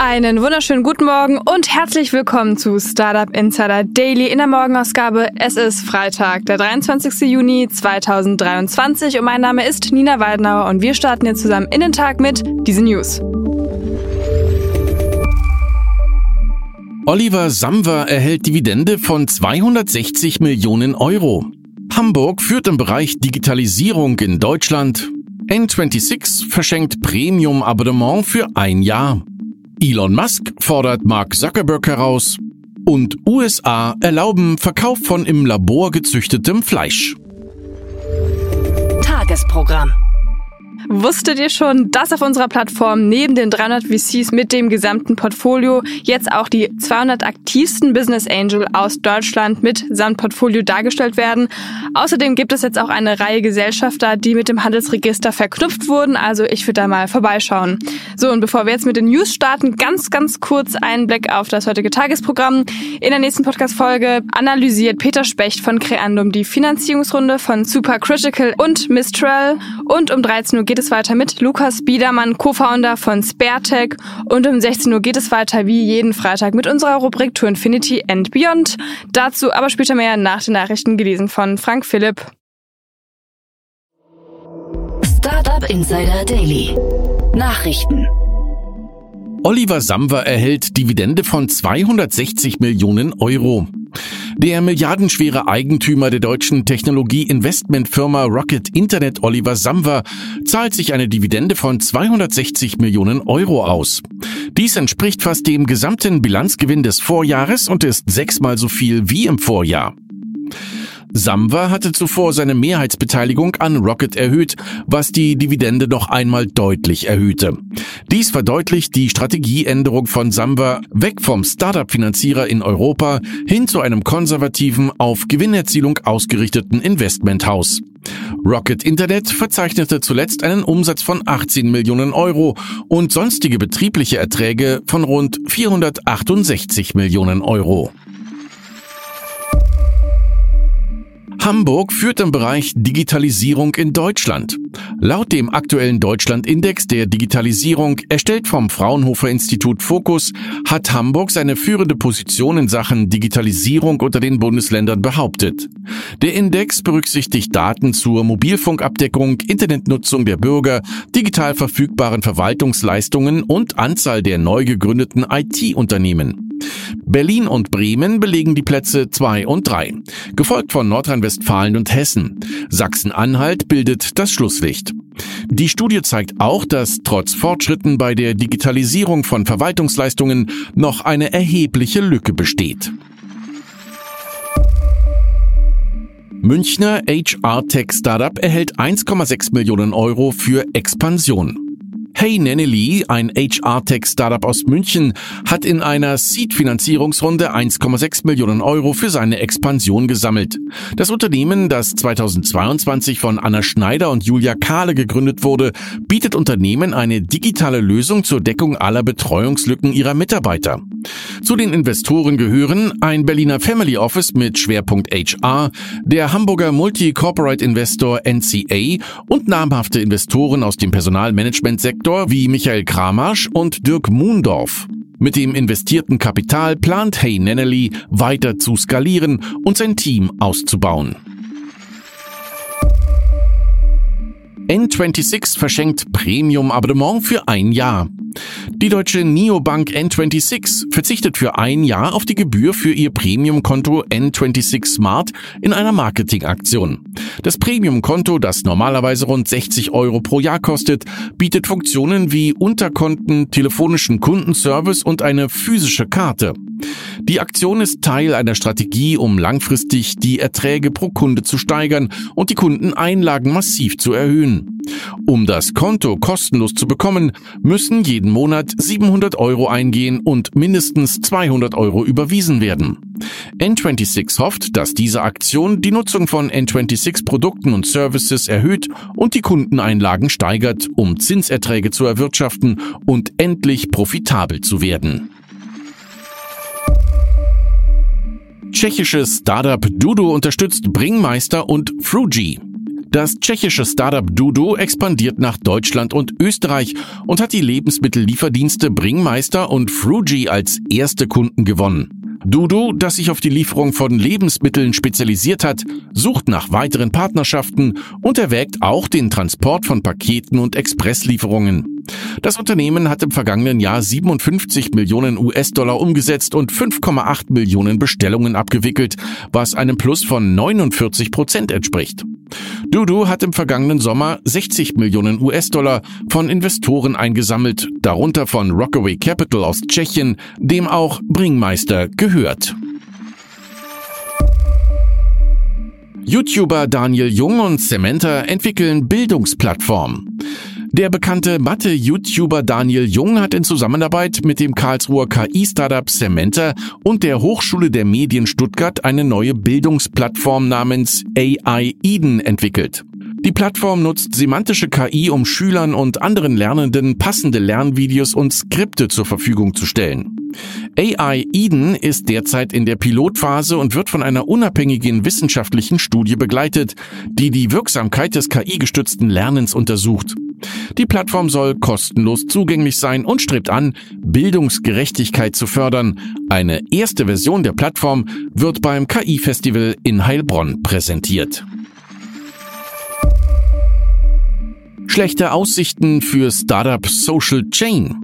Einen wunderschönen guten Morgen und herzlich willkommen zu Startup Insider Daily in der Morgenausgabe. Es ist Freitag, der 23. Juni 2023 und mein Name ist Nina Weidenauer und wir starten jetzt zusammen in den Tag mit diesen News. Oliver Samwer erhält Dividende von 260 Millionen Euro. Hamburg führt im Bereich Digitalisierung in Deutschland. N26 verschenkt Premium-Abonnement für ein Jahr. Elon Musk fordert Mark Zuckerberg heraus und USA erlauben Verkauf von im Labor gezüchtetem Fleisch. Tagesprogramm. Wusstet ihr schon, dass auf unserer Plattform neben den 300 VCs mit dem gesamten Portfolio jetzt auch die 200 aktivsten Business Angel aus Deutschland mit samt Portfolio dargestellt werden? Außerdem gibt es jetzt auch eine Reihe Gesellschafter, die mit dem Handelsregister verknüpft wurden, also ich würde da mal vorbeischauen. So, und bevor wir jetzt mit den News starten, ganz, ganz kurz einen Blick auf das heutige Tagesprogramm. In der nächsten Podcast-Folge analysiert Peter Specht von Creandum die Finanzierungsrunde von Supercritical und Mistral und um 13 Uhr geht es weiter mit Lukas Biedermann, Co-Founder von SpareTech und um 16 Uhr geht es weiter wie jeden Freitag mit unserer Rubrik To Infinity and Beyond. Dazu aber später mehr nach den Nachrichten gelesen von Frank Philipp. Startup Insider Daily. Nachrichten. Oliver Samwer erhält Dividende von 260 Millionen Euro. Der milliardenschwere Eigentümer der deutschen Technologie-Investmentfirma Rocket Internet Oliver Samwer zahlt sich eine Dividende von 260 Millionen Euro aus. Dies entspricht fast dem gesamten Bilanzgewinn des Vorjahres und ist sechsmal so viel wie im Vorjahr. Samwa hatte zuvor seine Mehrheitsbeteiligung an Rocket erhöht, was die Dividende noch einmal deutlich erhöhte. Dies verdeutlicht die Strategieänderung von Samwa weg vom Startup-Finanzierer in Europa hin zu einem konservativen, auf Gewinnerzielung ausgerichteten Investmenthaus. Rocket Internet verzeichnete zuletzt einen Umsatz von 18 Millionen Euro und sonstige betriebliche Erträge von rund 468 Millionen Euro. Hamburg führt im Bereich Digitalisierung in Deutschland. Laut dem aktuellen Deutschland-Index der Digitalisierung, erstellt vom Fraunhofer Institut Fokus, hat Hamburg seine führende Position in Sachen Digitalisierung unter den Bundesländern behauptet. Der Index berücksichtigt Daten zur Mobilfunkabdeckung, Internetnutzung der Bürger, digital verfügbaren Verwaltungsleistungen und Anzahl der neu gegründeten IT-Unternehmen. Berlin und Bremen belegen die Plätze 2 und 3, gefolgt von Nordrhein-Westfalen und Hessen. Sachsen-Anhalt bildet das Schlusslicht. Die Studie zeigt auch, dass trotz Fortschritten bei der Digitalisierung von Verwaltungsleistungen noch eine erhebliche Lücke besteht. Münchner HR-Tech-Startup erhält 1,6 Millionen Euro für Expansion. Hey Nanny ein HR-Tech-Startup aus München, hat in einer Seed-Finanzierungsrunde 1,6 Millionen Euro für seine Expansion gesammelt. Das Unternehmen, das 2022 von Anna Schneider und Julia Kahle gegründet wurde, bietet Unternehmen eine digitale Lösung zur Deckung aller Betreuungslücken ihrer Mitarbeiter. Zu den Investoren gehören ein Berliner Family Office mit Schwerpunkt HR, der Hamburger Multi-Corporate Investor NCA und namhafte Investoren aus dem Personalmanagementsektor Investor wie Michael Kramasch und Dirk Muhndorf. Mit dem investierten Kapital plant Hey Nennely weiter zu skalieren und sein Team auszubauen. N26 verschenkt Premium-Abonnement für ein Jahr. Die deutsche Neobank N26 verzichtet für ein Jahr auf die Gebühr für ihr Premium-Konto N26 Smart in einer Marketingaktion. Das Premium-Konto, das normalerweise rund 60 Euro pro Jahr kostet, bietet Funktionen wie Unterkonten, telefonischen Kundenservice und eine physische Karte. Die Aktion ist Teil einer Strategie, um langfristig die Erträge pro Kunde zu steigern und die Kundeneinlagen massiv zu erhöhen. Um das Konto kostenlos zu bekommen, müssen jeden Monat 700 Euro eingehen und mindestens 200 Euro überwiesen werden. N26 hofft, dass diese Aktion die Nutzung von N26 Produkten und Services erhöht und die Kundeneinlagen steigert, um Zinserträge zu erwirtschaften und endlich profitabel zu werden. Tschechisches Startup Dudo unterstützt Bringmeister und Fruji. Das tschechische Startup Dudo expandiert nach Deutschland und Österreich und hat die Lebensmittellieferdienste Bringmeister und Fruji als erste Kunden gewonnen. Dudo, das sich auf die Lieferung von Lebensmitteln spezialisiert hat, sucht nach weiteren Partnerschaften und erwägt auch den Transport von Paketen und Expresslieferungen. Das Unternehmen hat im vergangenen Jahr 57 Millionen US-Dollar umgesetzt und 5,8 Millionen Bestellungen abgewickelt, was einem Plus von 49 Prozent entspricht. Dudu hat im vergangenen Sommer 60 Millionen US-Dollar von Investoren eingesammelt, darunter von Rockaway Capital aus Tschechien, dem auch Bringmeister gehört. YouTuber Daniel Jung und Samantha entwickeln Bildungsplattform. Der bekannte Mathe-YouTuber Daniel Jung hat in Zusammenarbeit mit dem Karlsruher KI-Startup Samantha und der Hochschule der Medien Stuttgart eine neue Bildungsplattform namens AI Eden entwickelt. Die Plattform nutzt semantische KI, um Schülern und anderen Lernenden passende Lernvideos und Skripte zur Verfügung zu stellen. AI Eden ist derzeit in der Pilotphase und wird von einer unabhängigen wissenschaftlichen Studie begleitet, die die Wirksamkeit des KI-gestützten Lernens untersucht. Die Plattform soll kostenlos zugänglich sein und strebt an, Bildungsgerechtigkeit zu fördern. Eine erste Version der Plattform wird beim KI-Festival in Heilbronn präsentiert. Schlechte Aussichten für Startup Social Chain.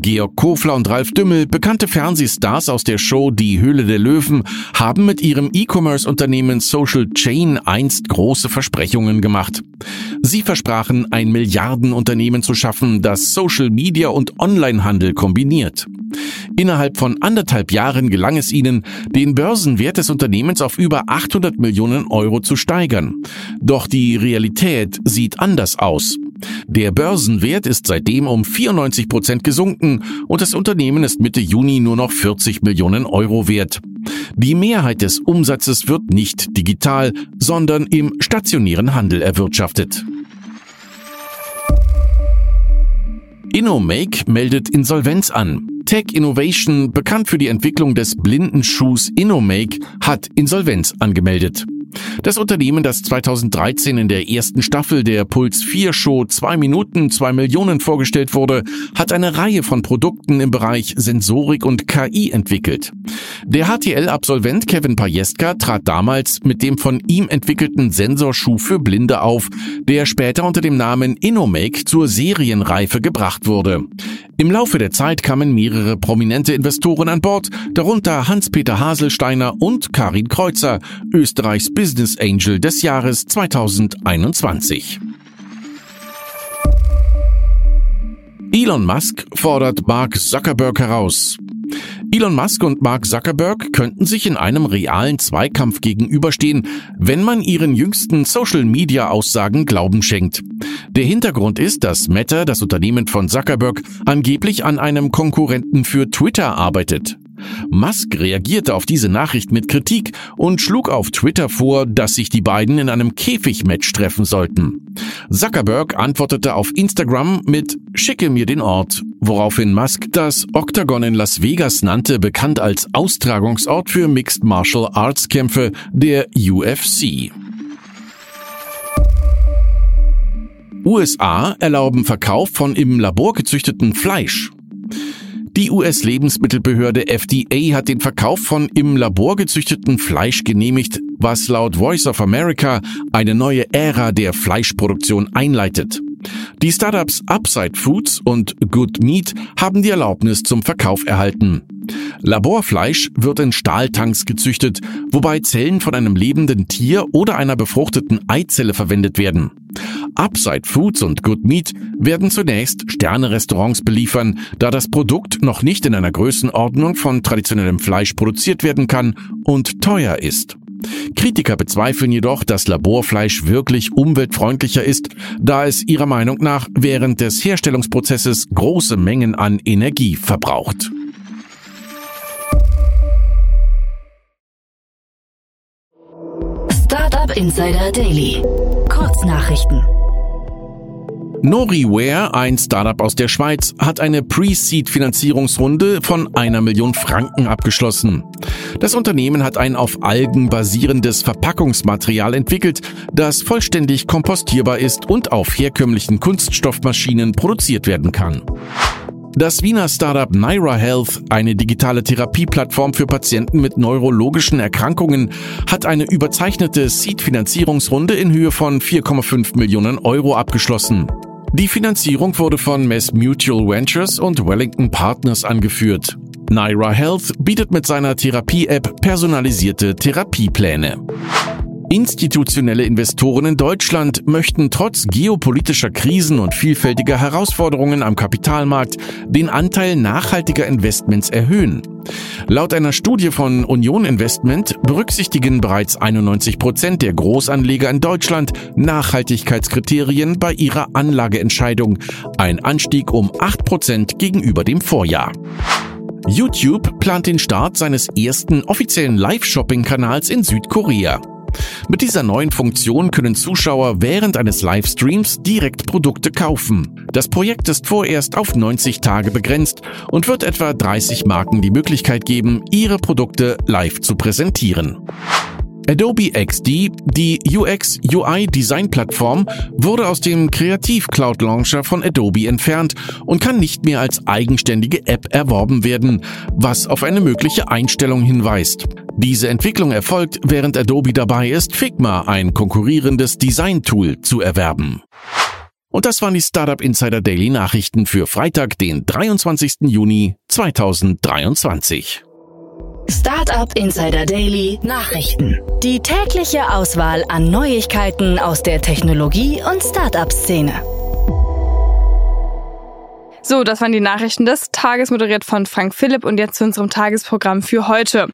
Georg Kofler und Ralf Dümmel, bekannte Fernsehstars aus der Show Die Höhle der Löwen, haben mit ihrem E-Commerce-Unternehmen Social Chain einst große Versprechungen gemacht. Sie versprachen, ein Milliardenunternehmen zu schaffen, das Social Media und Onlinehandel kombiniert. Innerhalb von anderthalb Jahren gelang es ihnen, den Börsenwert des Unternehmens auf über 800 Millionen Euro zu steigern. Doch die Realität sieht anders aus. Der Börsenwert ist seitdem um 94 Prozent gesunken und das Unternehmen ist Mitte Juni nur noch 40 Millionen Euro wert. Die Mehrheit des Umsatzes wird nicht digital, sondern im stationären Handel erwirtschaftet. InnoMake meldet Insolvenz an. Tech Innovation, bekannt für die Entwicklung des Blindenschuhs InnoMake, hat Insolvenz angemeldet. Das Unternehmen, das 2013 in der ersten Staffel der Puls 4 Show 2 Minuten 2 Millionen vorgestellt wurde, hat eine Reihe von Produkten im Bereich Sensorik und KI entwickelt. Der HTL-Absolvent Kevin Pajeska trat damals mit dem von ihm entwickelten Sensorschuh für Blinde auf, der später unter dem Namen InnoMake zur Serienreife gebracht wurde. Im Laufe der Zeit kamen mehrere prominente Investoren an Bord, darunter Hans-Peter Haselsteiner und Karin Kreuzer, Österreichs Business Angel des Jahres 2021. Elon Musk fordert Mark Zuckerberg heraus. Elon Musk und Mark Zuckerberg könnten sich in einem realen Zweikampf gegenüberstehen, wenn man ihren jüngsten Social-Media-Aussagen Glauben schenkt. Der Hintergrund ist, dass Meta, das Unternehmen von Zuckerberg, angeblich an einem Konkurrenten für Twitter arbeitet. Musk reagierte auf diese Nachricht mit Kritik und schlug auf Twitter vor, dass sich die beiden in einem Käfigmatch treffen sollten. Zuckerberg antwortete auf Instagram mit Schicke mir den Ort, woraufhin Musk das Octagon in Las Vegas nannte, bekannt als Austragungsort für Mixed Martial Arts Kämpfe der UFC. USA erlauben Verkauf von im Labor gezüchteten Fleisch. Die US-Lebensmittelbehörde FDA hat den Verkauf von im Labor gezüchteten Fleisch genehmigt, was laut Voice of America eine neue Ära der Fleischproduktion einleitet. Die Startups Upside Foods und Good Meat haben die Erlaubnis zum Verkauf erhalten. Laborfleisch wird in Stahltanks gezüchtet, wobei Zellen von einem lebenden Tier oder einer befruchteten Eizelle verwendet werden. Upside Foods und Good Meat werden zunächst Sterne-Restaurants beliefern, da das Produkt noch nicht in einer Größenordnung von traditionellem Fleisch produziert werden kann und teuer ist. Kritiker bezweifeln jedoch, dass Laborfleisch wirklich umweltfreundlicher ist, da es ihrer Meinung nach während des Herstellungsprozesses große Mengen an Energie verbraucht. Startup Insider Daily. Kurznachrichten. Noriware, ein Startup aus der Schweiz, hat eine Pre-Seed-Finanzierungsrunde von einer Million Franken abgeschlossen. Das Unternehmen hat ein auf Algen basierendes Verpackungsmaterial entwickelt, das vollständig kompostierbar ist und auf herkömmlichen Kunststoffmaschinen produziert werden kann. Das Wiener Startup Naira Health, eine digitale Therapieplattform für Patienten mit neurologischen Erkrankungen, hat eine überzeichnete Seed-Finanzierungsrunde in Höhe von 4,5 Millionen Euro abgeschlossen. Die Finanzierung wurde von Mass Mutual Ventures und Wellington Partners angeführt. Naira Health bietet mit seiner Therapie-App personalisierte Therapiepläne. Institutionelle Investoren in Deutschland möchten trotz geopolitischer Krisen und vielfältiger Herausforderungen am Kapitalmarkt den Anteil nachhaltiger Investments erhöhen. Laut einer Studie von Union Investment berücksichtigen bereits 91 Prozent der Großanleger in Deutschland Nachhaltigkeitskriterien bei ihrer Anlageentscheidung, ein Anstieg um 8 Prozent gegenüber dem Vorjahr. YouTube plant den Start seines ersten offiziellen Live-Shopping-Kanals in Südkorea. Mit dieser neuen Funktion können Zuschauer während eines Livestreams direkt Produkte kaufen. Das Projekt ist vorerst auf 90 Tage begrenzt und wird etwa 30 Marken die Möglichkeit geben, ihre Produkte live zu präsentieren. Adobe XD, die UX-UI-Design-Plattform, wurde aus dem Kreativ Cloud Launcher von Adobe entfernt und kann nicht mehr als eigenständige App erworben werden, was auf eine mögliche Einstellung hinweist. Diese Entwicklung erfolgt, während Adobe dabei ist, Figma, ein konkurrierendes Design-Tool, zu erwerben. Und das waren die Startup Insider Daily Nachrichten für Freitag, den 23. Juni 2023. Startup Insider Daily Nachrichten. Die tägliche Auswahl an Neuigkeiten aus der Technologie- und Startup-Szene. So, das waren die Nachrichten des Tages, moderiert von Frank Philipp und jetzt zu unserem Tagesprogramm für heute.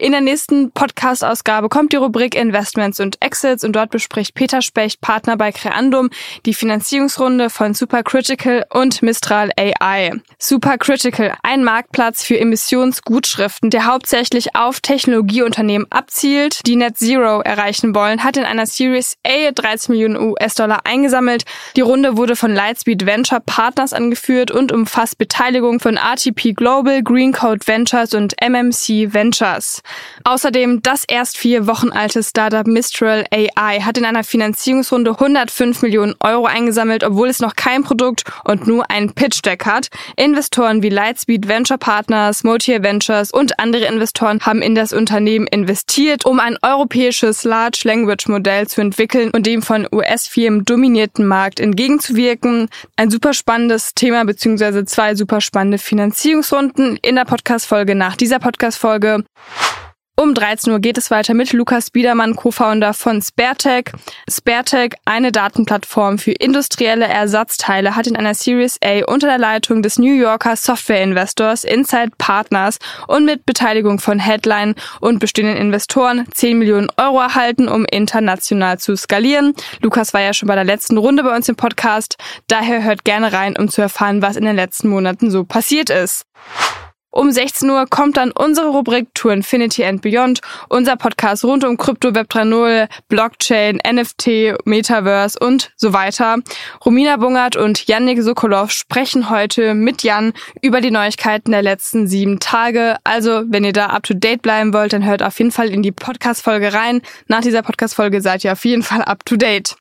In der nächsten Podcast-Ausgabe kommt die Rubrik Investments und Exits und dort bespricht Peter Specht, Partner bei Creandum, die Finanzierungsrunde von Supercritical und Mistral AI. Supercritical, ein Marktplatz für Emissionsgutschriften, der hauptsächlich auf Technologieunternehmen abzielt, die Net Zero erreichen wollen, hat in einer Series A 13 Millionen US-Dollar eingesammelt. Die Runde wurde von Lightspeed Venture Partners angeführt und umfasst Beteiligung von RTP Global, Greencode Ventures und MMC Ventures. Außerdem das erst vier Wochen alte Startup Mistral AI hat in einer Finanzierungsrunde 105 Millionen Euro eingesammelt, obwohl es noch kein Produkt und nur ein Pitch Deck hat. Investoren wie Lightspeed Venture Partners, Motier Ventures und andere Investoren haben in das Unternehmen investiert, um ein europäisches Large Language Modell zu entwickeln und dem von US-Firmen dominierten Markt entgegenzuwirken. Ein super spannendes Thema beziehungsweise zwei super spannende Finanzierungsrunden in der Podcast-Folge nach dieser Podcast-Folge. Um 13 Uhr geht es weiter mit Lukas Biedermann, Co-Founder von SpareTech. SpareTech, eine Datenplattform für industrielle Ersatzteile, hat in einer Series A unter der Leitung des New Yorker Software-Investors Inside Partners und mit Beteiligung von Headline und bestehenden Investoren 10 Millionen Euro erhalten, um international zu skalieren. Lukas war ja schon bei der letzten Runde bei uns im Podcast. Daher hört gerne rein, um zu erfahren, was in den letzten Monaten so passiert ist. Um 16 Uhr kommt dann unsere Rubrik To Infinity and Beyond, unser Podcast rund um Krypto, Web 3.0, Blockchain, NFT, Metaverse und so weiter. Romina Bungert und Yannick Sokolov sprechen heute mit Jan über die Neuigkeiten der letzten sieben Tage. Also, wenn ihr da up to date bleiben wollt, dann hört auf jeden Fall in die Podcast-Folge rein. Nach dieser Podcast-Folge seid ihr auf jeden Fall up to date.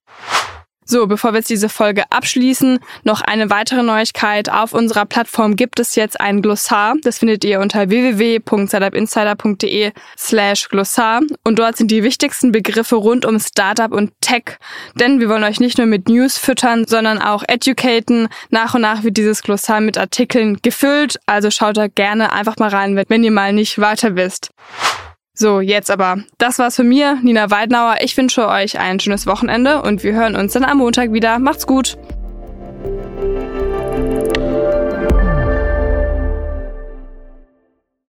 So, bevor wir jetzt diese Folge abschließen, noch eine weitere Neuigkeit. Auf unserer Plattform gibt es jetzt ein Glossar. Das findet ihr unter www.startupinsider.de slash Glossar. Und dort sind die wichtigsten Begriffe rund um Startup und Tech. Denn wir wollen euch nicht nur mit News füttern, sondern auch educaten. Nach und nach wird dieses Glossar mit Artikeln gefüllt. Also schaut da gerne einfach mal rein, wenn ihr mal nicht weiter wisst. So, jetzt aber. Das war's von mir, Nina Weidenauer. Ich wünsche euch ein schönes Wochenende und wir hören uns dann am Montag wieder. Macht's gut.